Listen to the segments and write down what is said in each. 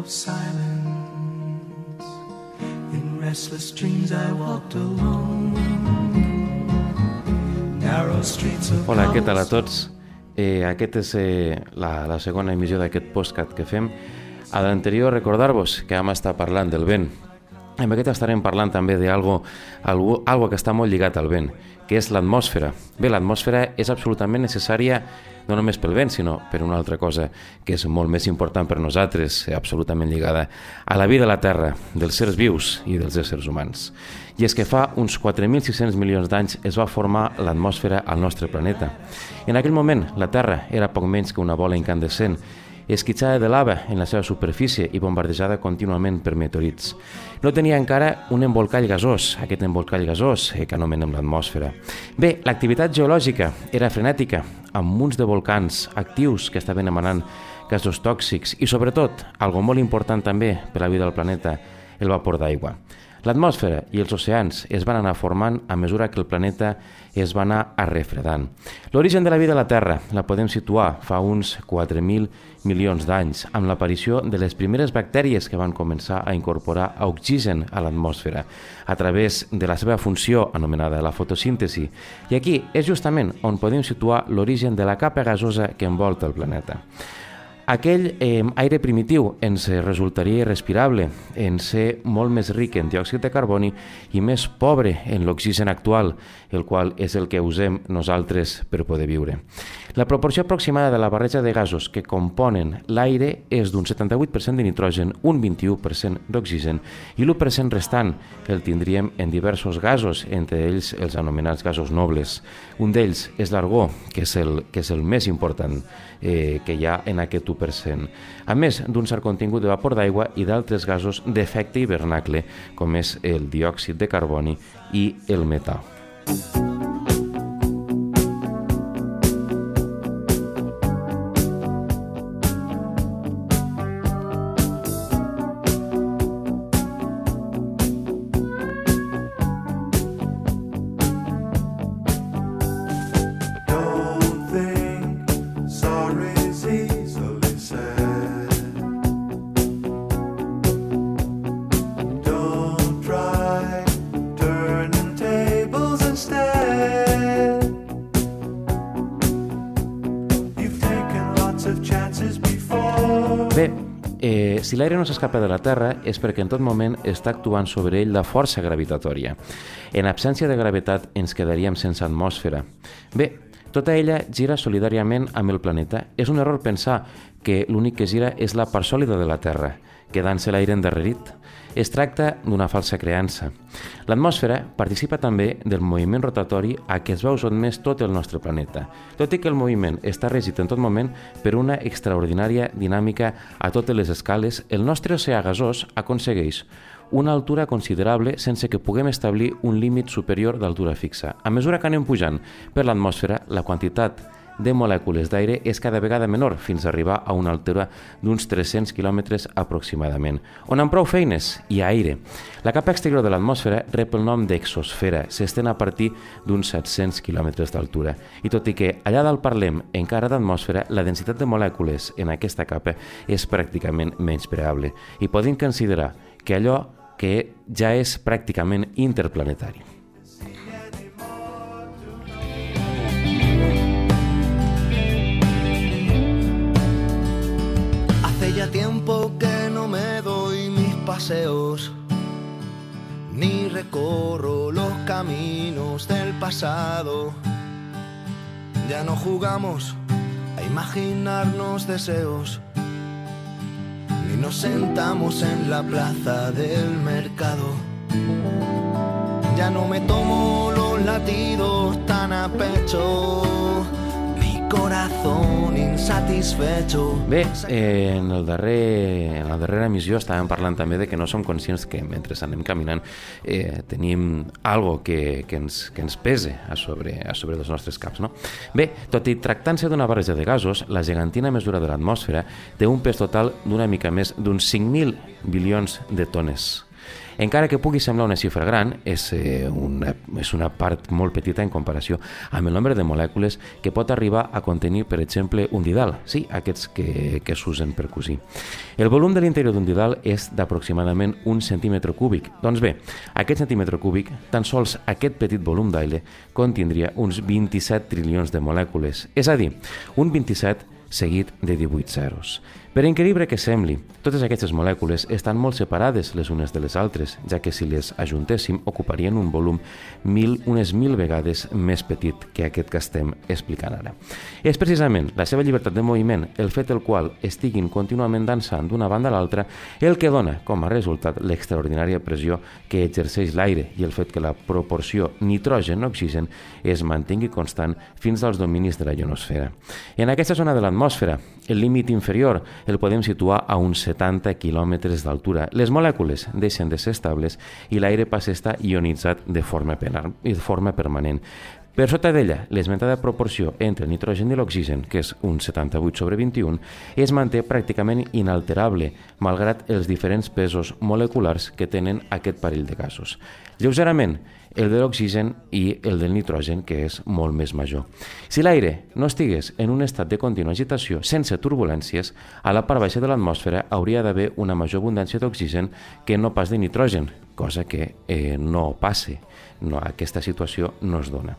of silence. In restless dreams I walked alone. Narrow streets of Hola, què tal a tots? Eh, aquest és eh, la, la segona emissió d'aquest postcat que fem. A l'anterior, recordar-vos que vam estar parlant del vent. En aquest estarem parlant també d'algo algo, algo que està molt lligat al vent, que és l'atmosfera. Bé, l'atmosfera és absolutament necessària no només pel vent, sinó per una altra cosa que és molt més important per nosaltres, eh, absolutament lligada a la vida a la Terra, dels seres vius i dels éssers humans. I és que fa uns 4.600 milions d'anys es va formar l'atmosfera al nostre planeta. En aquell moment, la Terra era poc menys que una bola incandescent, esquitxada de lava en la seva superfície i bombardejada contínuament per meteorits. No tenia encara un embolcall gasós, aquest embolcall gasós eh, que anomenem l'atmosfera. Bé, l'activitat geològica era frenètica, amb munts de volcans actius que estaven emanant gasos tòxics i, sobretot, algo molt important també per a la vida del planeta, el vapor d'aigua. L'atmosfera i els oceans es van anar formant a mesura que el planeta es va anar arrefredant. L'origen de la vida a la Terra la podem situar fa uns 4.000 milions d'anys, amb l'aparició de les primeres bactèries que van començar a incorporar oxigen a l'atmosfera a través de la seva funció anomenada la fotosíntesi. I aquí és justament on podem situar l'origen de la capa gasosa que envolta el planeta. Aquell eh, aire primitiu ens resultaria irrespirable, en ser molt més ric en diòxid de carboni i més pobre en l'oxigen actual, el qual és el que usem nosaltres per poder viure. La proporció aproximada de la barreja de gasos que componen l'aire és d'un 78% de nitrogen, un 21% d'oxigen i l'1% restant el tindríem en diversos gasos, entre ells els anomenats gasos nobles. Un d'ells és l'argó, que, és el, que és el més important eh, que hi ha en aquest 1%, a més d'un cert contingut de vapor d'aigua i d'altres gasos d'efecte hivernacle, com és el diòxid de carboni i el metà. Don't si l'aire no s'escapa de la Terra és perquè en tot moment està actuant sobre ell la força gravitatòria. En absència de gravetat ens quedaríem sense atmosfera. Bé, tota ella gira solidàriament amb el planeta. És un error pensar que l'únic que gira és la part sòlida de la Terra, quedant-se l'aire endarrerit. Es tracta d'una falsa creança. L'atmosfera participa també del moviment rotatori a què es veu sotmès tot el nostre planeta, tot i que el moviment està regit en tot moment per una extraordinària dinàmica a totes les escales, el nostre oceà gasós aconsegueix una altura considerable sense que puguem establir un límit superior d'altura fixa. A mesura que anem pujant per l'atmosfera, la quantitat de molècules d'aire és cada vegada menor fins a arribar a una altura d'uns 300 km aproximadament, on amb prou feines hi ha aire. La capa exterior de l'atmosfera rep el nom d'exosfera, s'estén a partir d'uns 700 km d'altura. I tot i que allà dalt parlem encara d'atmosfera, la densitat de molècules en aquesta capa és pràcticament menyspreable i podem considerar que allò que ja és pràcticament interplanetari. Tiempo que no me doy mis paseos, ni recorro los caminos del pasado. Ya no jugamos a imaginarnos deseos, ni nos sentamos en la plaza del mercado. Ya no me tomo los latidos tan a pecho. Bé, eh, en, el darrer, en la darrera emissió estàvem parlant també de que no som conscients que mentre anem caminant eh, tenim algo que, que, ens, que ens pese a sobre, a sobre dels nostres caps. No? Bé, tot i tractant-se d'una barreja de gasos, la gegantina mesura de l'atmosfera té un pes total d'una mica més d'uns 5.000 bilions de tones encara que pugui semblar una xifra gran, és, eh, una, és una part molt petita en comparació amb el nombre de molècules que pot arribar a contenir, per exemple, un didal, sí, aquests que, que s'usen per cosir. El volum de l'interior d'un didal és d'aproximadament un centímetre cúbic. Doncs bé, aquest centímetre cúbic, tan sols aquest petit volum d'aire contindria uns 27 trilions de molècules, és a dir, un 27 seguit de 18 zeros. Per increïble que sembli, totes aquestes molècules estan molt separades les unes de les altres, ja que si les ajuntéssim ocuparien un volum mil, unes mil vegades més petit que aquest que estem explicant ara. És precisament la seva llibertat de moviment, el fet el qual estiguin contínuament dansant d'una banda a l'altra, el que dona com a resultat l'extraordinària pressió que exerceix l'aire i el fet que la proporció nitrogen-oxigen es mantingui constant fins als dominis de la ionosfera. En aquesta zona de l'atmosfera, el límit inferior el podem situar a uns 70 quilòmetres d'altura. Les molècules deixen de ser estables i l'aire passa a estar ionitzat de forma, de forma permanent. Per sota d'ella, l'esmentada proporció entre el nitrogen i l'oxigen, que és un 78 sobre 21, es manté pràcticament inalterable, malgrat els diferents pesos moleculars que tenen aquest parell de gasos. Lleugerament, el de l'oxigen i el del nitrogen, que és molt més major. Si l'aire no estigués en un estat de contínua agitació sense turbulències, a la part baixa de l'atmosfera hauria d'haver una major abundància d'oxigen que no pas de nitrogen, cosa que eh, no passe no, aquesta situació no es dona.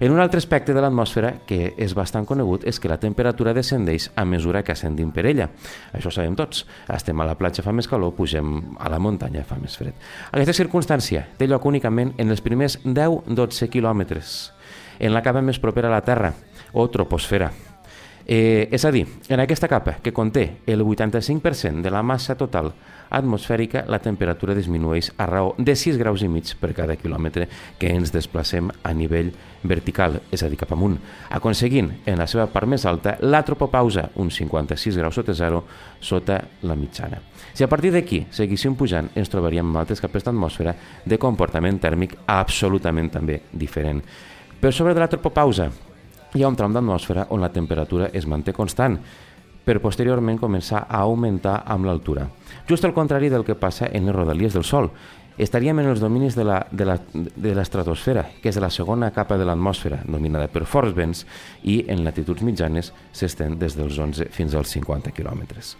En un altre aspecte de l'atmosfera que és bastant conegut és que la temperatura descendeix a mesura que ascendim per ella. Això ho sabem tots. Estem a la platja fa més calor, pugem a la muntanya fa més fred. Aquesta circumstància té lloc únicament en els primers 10-12 quilòmetres, en la capa més propera a la Terra, o troposfera, Eh, és a dir, en aquesta capa, que conté el 85% de la massa total atmosfèrica, la temperatura disminueix a raó de 6 graus i mig per cada quilòmetre que ens desplacem a nivell vertical, és a dir, cap amunt, aconseguint, en la seva part més alta, la tropopausa, uns 56 graus sota zero, sota la mitjana. Si a partir d'aquí seguíssim pujant, ens trobaríem amb altres capes d'atmosfera de comportament tèrmic absolutament també diferent. Per sobre de la tropopausa, hi ha un tram d'atmosfera on la temperatura es manté constant, per posteriorment començar a augmentar amb l'altura. Just al contrari del que passa en les rodalies del Sol, estaríem en els dominis de l'estratosfera, que és la segona capa de l'atmosfera, dominada per forts vents, i en latituds mitjanes s'estén des dels 11 fins als 50 quilòmetres.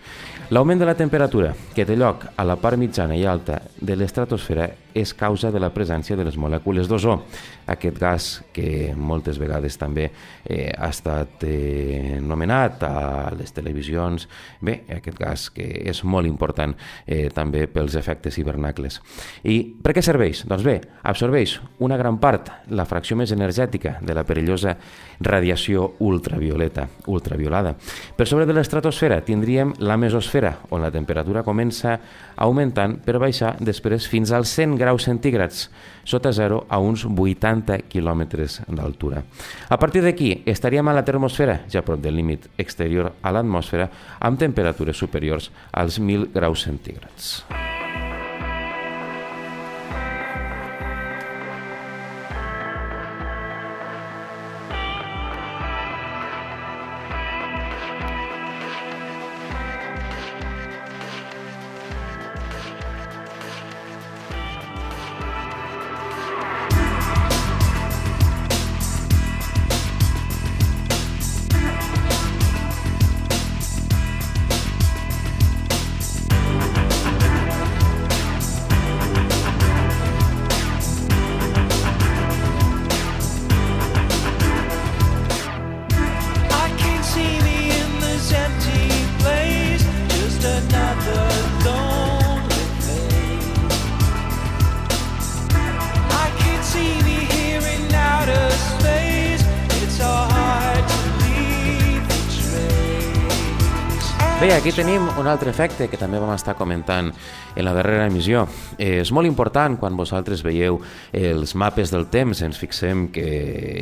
L'augment de la temperatura, que té lloc a la part mitjana i alta de l'estratosfera, és causa de la presència de les molècules d'ozó, aquest gas que moltes vegades també eh, ha estat eh, nomenat a les televisions, bé, aquest gas que és molt important eh, també pels efectes hivernacles. I per què serveix? Doncs bé, absorbeix una gran part, la fracció més energètica de la perillosa radiació ultravioleta, ultraviolada. Per sobre de l'estratosfera tindríem la mesosfera, on la temperatura comença augmentant per baixar després fins als 100 graus centígrads, sota zero a uns 80 quilòmetres d'altura. A partir d'aquí estaríem a la termosfera, ja prop del límit exterior a l'atmosfera, amb temperatures superiors als 1.000 graus centígrads. Aquí tenim un altre efecte que també vam estar comentant en la darrera emissió. Eh, és molt important quan vosaltres veieu els mapes del temps, ens fixem que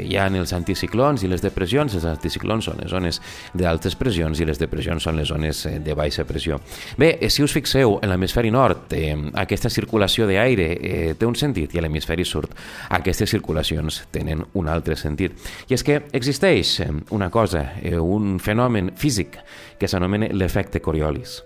hi ha els anticiclons i les depressions. Els anticiclons són les zones d'altes pressions i les depressions són les zones eh, de baixa pressió. Bé, eh, si us fixeu en l'hemisferi nord, eh, aquesta circulació d'aire eh, té un sentit i a l'hemisferi sud aquestes circulacions tenen un altre sentit. I és que existeix una cosa, eh, un fenomen físic que s'anomena l'efecte Coriolis.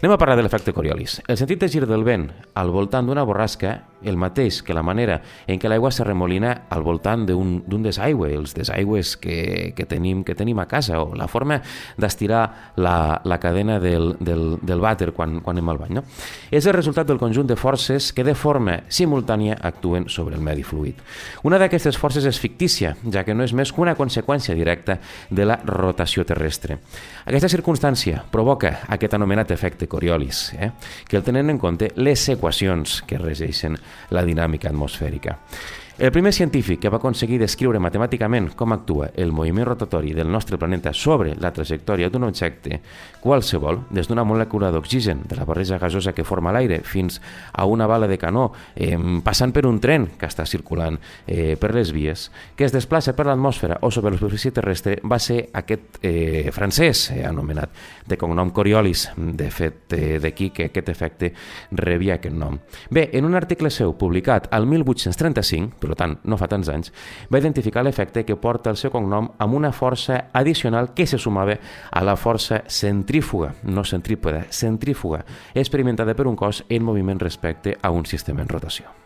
Anem a parlar de l'efecte Coriolis. El sentit de gir del vent al voltant d'una borrasca, el mateix que la manera en què l'aigua se remolina al voltant d'un desaigüe, els desaigües que, que, tenim, que tenim a casa, o la forma d'estirar la, la cadena del, del, del vàter quan, quan anem al bany. No? És el resultat del conjunt de forces que de forma simultània actuen sobre el medi fluid. Una d'aquestes forces és fictícia, ja que no és més que una conseqüència directa de la rotació terrestre. Aquesta circumstància provoca aquest anomenat efecte Coriolis, eh? que el tenen en compte les equacions que regeixen la dinàmica atmosfèrica. El primer científic que va aconseguir descriure matemàticament com actua el moviment rotatori del nostre planeta sobre la trajectòria d'un objecte qualsevol, des d'una molècula d'oxigen de la barreja gasosa que forma l'aire fins a una bala de canó, eh, passant per un tren que està circulant eh, per les vies, que es desplaça per l'atmosfera o sobre la superfície terrestre, va ser aquest eh, francès eh, anomenat de cognom Coriolis, de fet eh, d'aquí que aquest efecte rebia aquest nom. Bé, en un article seu publicat al 1835, per tant no fa tants anys, va identificar l'efecte que porta el seu cognom amb una força addicional que se sumava a la força centrífuga, no centrípeda, centrífuga, experimentada per un cos en moviment respecte a un sistema en rotació.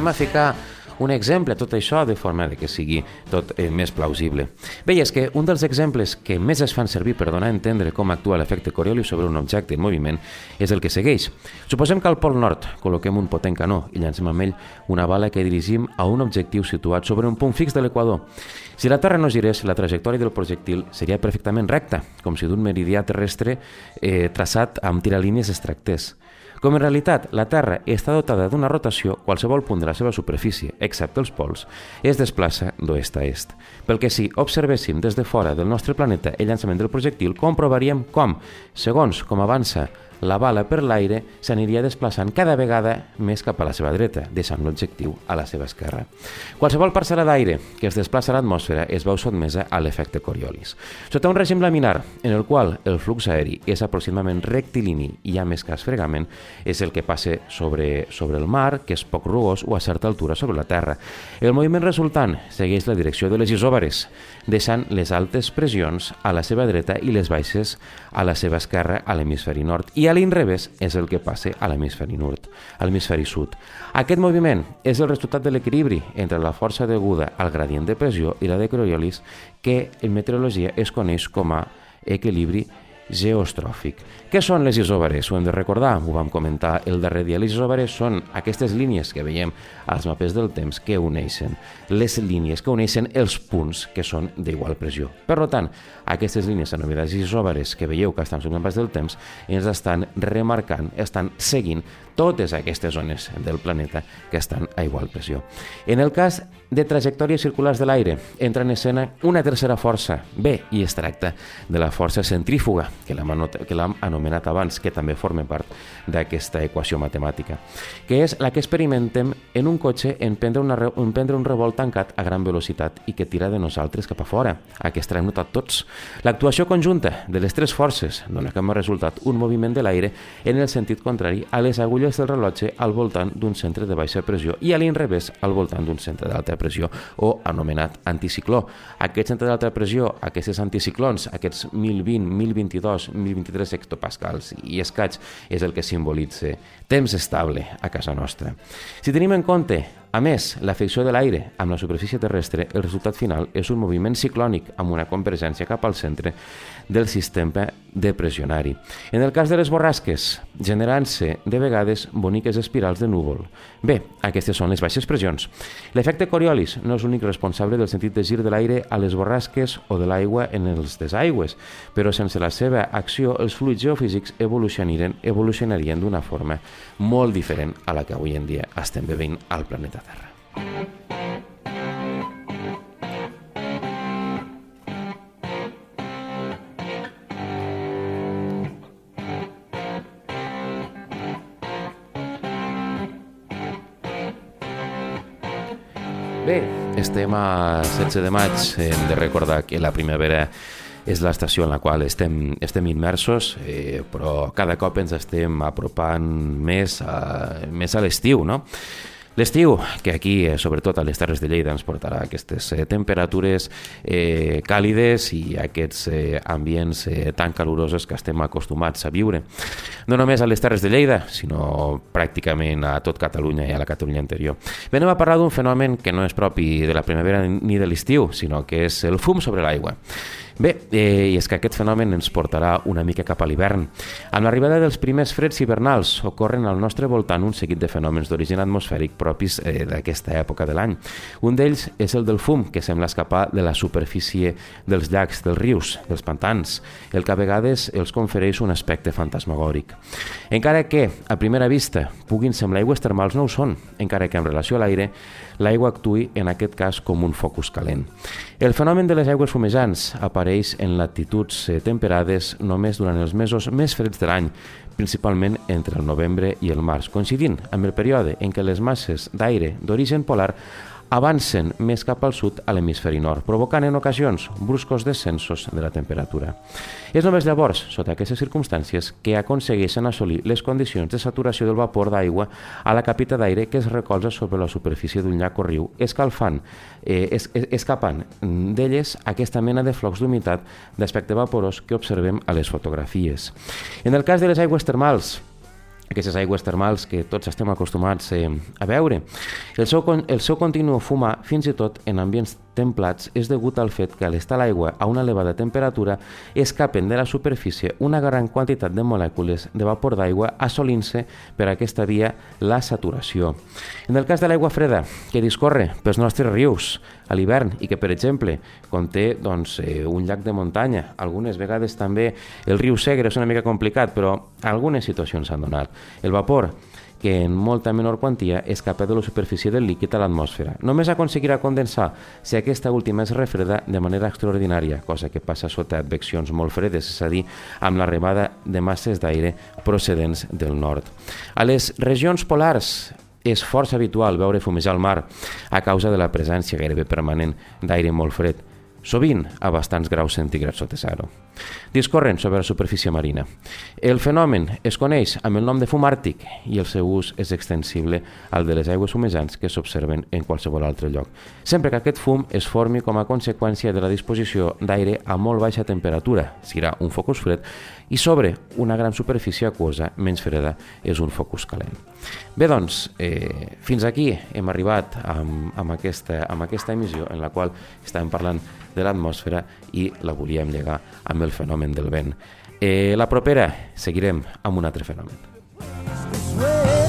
Anem a ficar un exemple a tot això de forma que sigui tot eh, més plausible. Bé, és que un dels exemples que més es fan servir per donar a entendre com actua l'efecte Coriolis sobre un objecte en moviment és el que segueix. Suposem que al Pol Nord col·loquem un potent canó i llancem amb ell una bala que dirigim a un objectiu situat sobre un punt fix de l'equador. Si la Terra no girés, la trajectòria del projectil seria perfectament recta, com si d'un meridià terrestre eh, traçat amb tiralínies es tractés. Com en realitat la Terra està dotada d'una rotació, qualsevol punt de la seva superfície, excepte els pols, es desplaça d'oest a est. Pel que si observéssim des de fora del nostre planeta el llançament del projectil, comprovaríem com, segons com avança la bala per l'aire s'aniria desplaçant cada vegada més cap a la seva dreta, deixant l'objectiu a la seva esquerra. Qualsevol parcel·la d'aire que es desplaça a l'atmosfera es veu sotmesa a l'efecte Coriolis. Sota un règim laminar, en el qual el flux aeri és aproximadament rectilini i ha més cas fregament, és el que passa sobre, sobre el mar, que és poc rugós o a certa altura sobre la Terra. El moviment resultant segueix la direcció de les isòbares, deixant les altes pressions a la seva dreta i les baixes a la seva esquerra a l'hemisferi nord i a l'inrevés és el que passa a l'hemisferi nord, a l'hemisferi sud. Aquest moviment és el resultat de l'equilibri entre la força deguda al gradient de pressió i la de Coriolis que en meteorologia es coneix com a equilibri geostròfic. Què són les isòbares? Ho hem de recordar, ho vam comentar el darrer dia. Les isòbares són aquestes línies que veiem als mapes del temps que uneixen, les línies que uneixen els punts que són d'igual pressió. Per tant, aquestes línies anomenades isòbares que veieu que estan sobre mapes del temps ens estan remarcant, estan seguint totes aquestes zones del planeta que estan a igual pressió. En el cas de trajectòries circulars de l'aire, entra en escena una tercera força, B, i es tracta de la força centrífuga, que l'hem anomenat abans, que també forma part d'aquesta equació matemàtica, que és la que experimentem en un cotxe en prendre, una, en prendre un revolt tancat a gran velocitat i que tira de nosaltres cap a fora. Aquesta l'hem notat tots. L'actuació conjunta de les tres forces dona com a resultat un moviment de l'aire en el sentit contrari a les agulles del rellotge al voltant d'un centre de baixa pressió i a l'inrevés al voltant d'un centre d'alta pressió o anomenat anticicló. Aquest centre d'alta pressió, aquests anticiclons, aquests 1020, 1022, 1023 hectopascals i escaig és el que simbolitza temps estable a casa nostra. Si tenim en compte A més, l'afecció de l'aire amb la superfície terrestre, el resultat final és un moviment ciclònic amb una convergència cap al centre del sistema depressionari. En el cas de les borrasques, generant-se de vegades boniques espirals de núvol. Bé, aquestes són les baixes pressions. L'efecte Coriolis no és l'únic responsable del sentit de gir de l'aire a les borrasques o de l'aigua en els desaigües, però sense la seva acció els fluids geofísics evolucionarien, evolucionarien d'una forma molt diferent a la que avui en dia estem bevint al planeta. Bé, estem a 16 de maig, hem de recordar que la primavera és l'estació en la qual estem, estem immersos, eh, però cada cop ens estem apropant més a, més a l'estiu, no? L'estiu, que aquí, eh, sobretot a les Terres de Lleida, ens portarà aquestes eh, temperatures eh, càlides i aquests eh, ambients eh, tan calorosos que estem acostumats a viure. No només a les Terres de Lleida, sinó pràcticament a tot Catalunya i a la Catalunya anterior. Venem a parlar d'un fenomen que no és propi de la primavera ni de l'estiu, sinó que és el fum sobre l'aigua. Bé, eh, i és que aquest fenomen ens portarà una mica cap a l'hivern. Amb l'arribada dels primers freds hivernals ocorren al nostre voltant un seguit de fenòmens d'origen atmosfèric propis eh, d'aquesta època de l'any. Un d'ells és el del fum, que sembla escapar de la superfície dels llacs, dels rius, dels pantans, el que a vegades els confereix un aspecte fantasmagòric. Encara que, a primera vista, puguin semblar aigües termals, no ho són, encara que en relació a l'aire, l'aigua actui en aquest cas com un focus calent. El fenomen de les aigües fumejants apareix apareix en latituds eh, temperades només durant els mesos més freds de l'any, principalment entre el novembre i el març, coincidint amb el període en què les masses d'aire d'origen polar avancen més cap al sud a l'hemisferi nord, provocant en ocasions bruscos descensos de la temperatura. És només llavors, sota aquestes circumstàncies, que aconsegueixen assolir les condicions de saturació del vapor d'aigua a la capita d'aire que es recolza sobre la superfície d'un llac o riu, escalfant, eh, es, es, escapant d'elles aquesta mena de flocs d'humitat d'aspecte vaporós que observem a les fotografies. En el cas de les aigües termals, aquestes aigües termals que tots estem acostumats eh, a veure. El seu, el seu continu fumar, fins i tot en ambients templats, és degut al fet que a l'estar l'aigua a una elevada temperatura escapen de la superfície una gran quantitat de molècules de vapor d'aigua assolint-se per aquesta via la saturació. En el cas de l'aigua freda, que discorre pels nostres rius a l'hivern i que, per exemple, conté doncs, eh, un llac de muntanya, algunes vegades també el riu Segre és una mica complicat, però algunes situacions s'han donat. El vapor que en molta menor quantia escapa de la superfície del líquid a l'atmosfera. Només aconseguirà condensar si aquesta última es refreda de manera extraordinària, cosa que passa sota adveccions molt fredes, és a dir, amb l'arribada de masses d'aire procedents del nord. A les regions polars és força habitual veure fumejar al mar a causa de la presència gairebé permanent d'aire molt fred sovint a bastants graus centígrads sota zero. Discorren sobre la superfície marina. El fenomen es coneix amb el nom de fum àrtic i el seu ús és extensible al de les aigües fumejants que s'observen en qualsevol altre lloc, sempre que aquest fum es formi com a conseqüència de la disposició d'aire a molt baixa temperatura, serà un focus fred, i sobre una gran superfície aquosa menys freda és un focus calent. Bé, doncs, eh, fins aquí hem arribat amb, amb, aquesta, amb aquesta emissió en la qual estàvem parlant de l'atmosfera i la volíem llegar amb el fenomen del vent. Eh, la propera seguirem amb un altre fenomen.